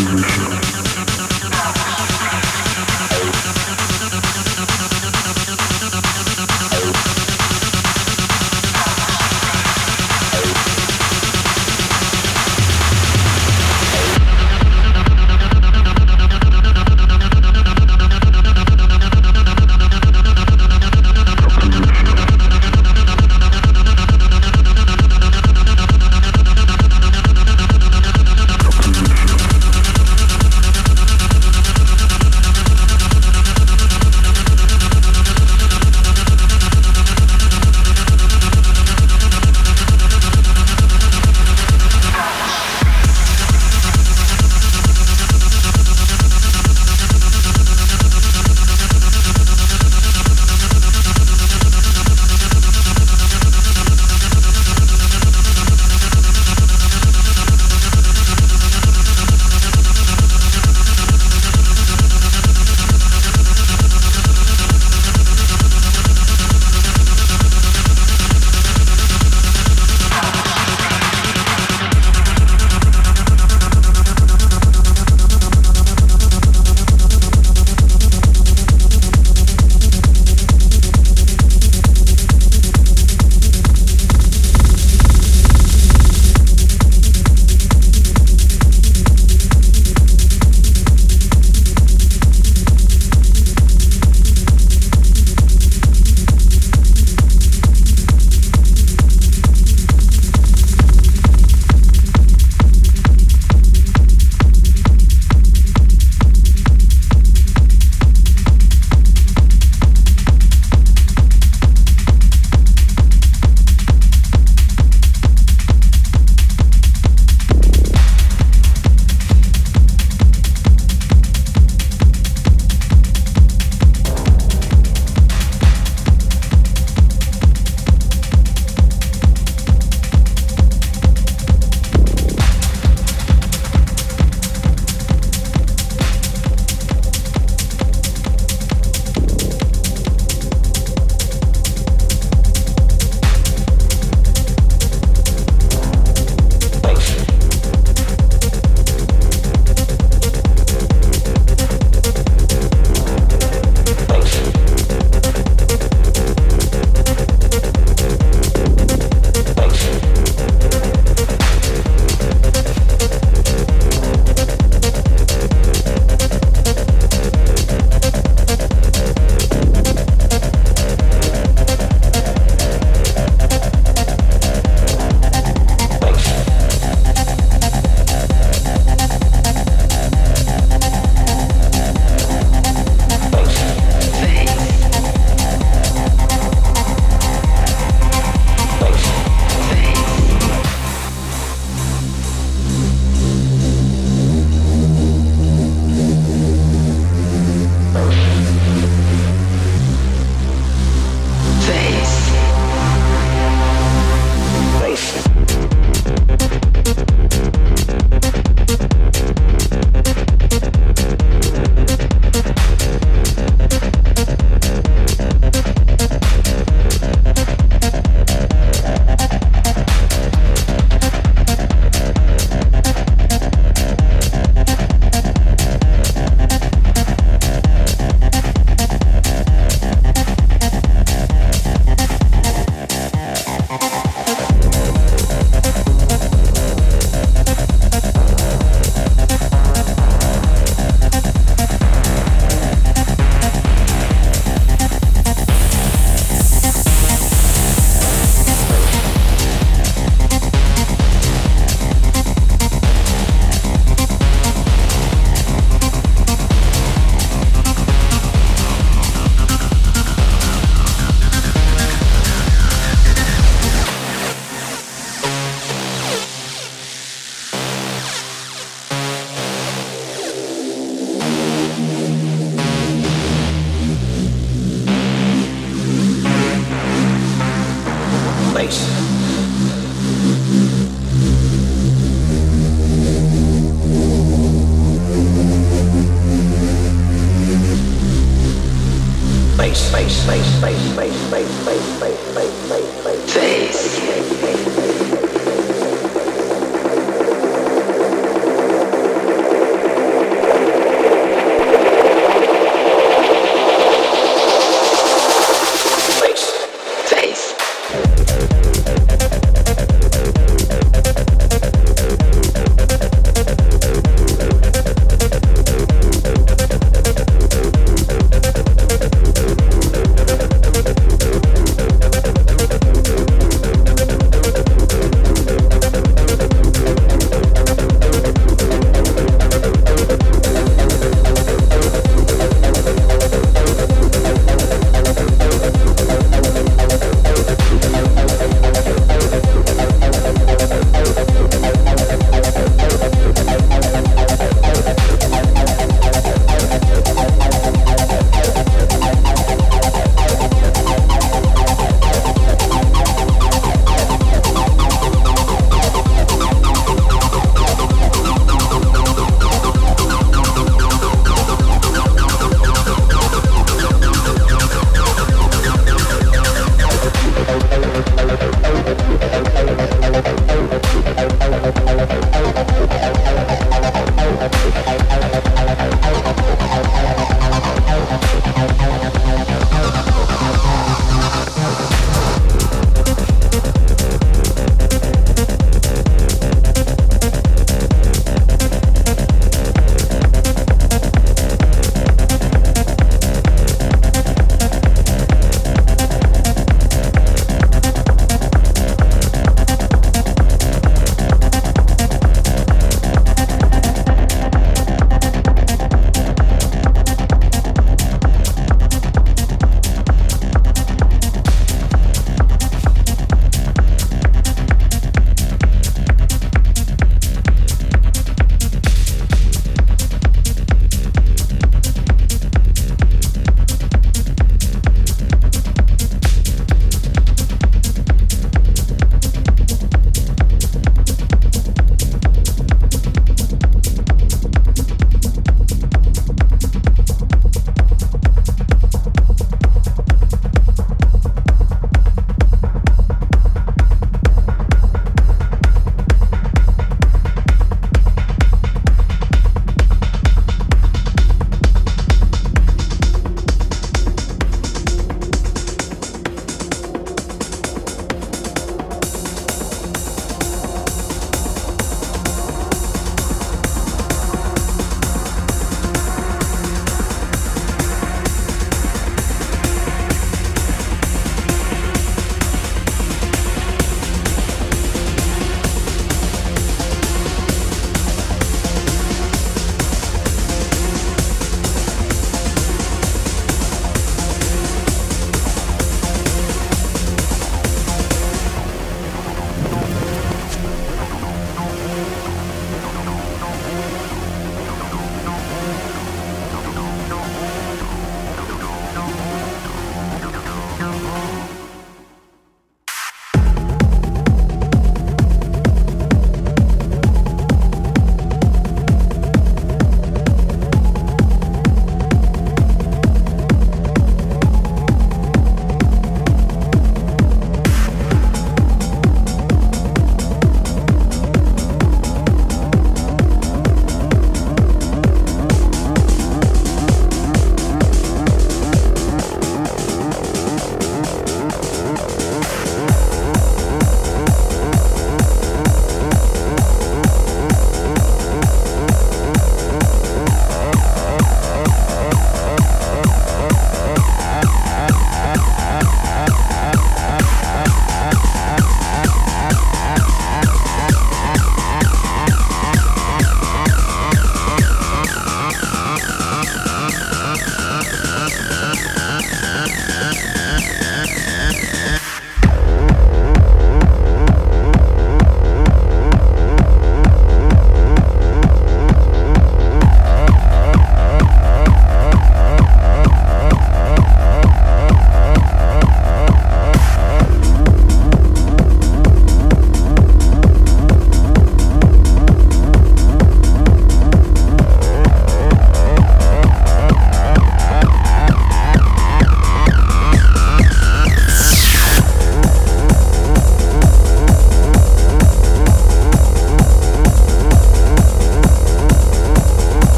Revolution.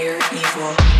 higher evil.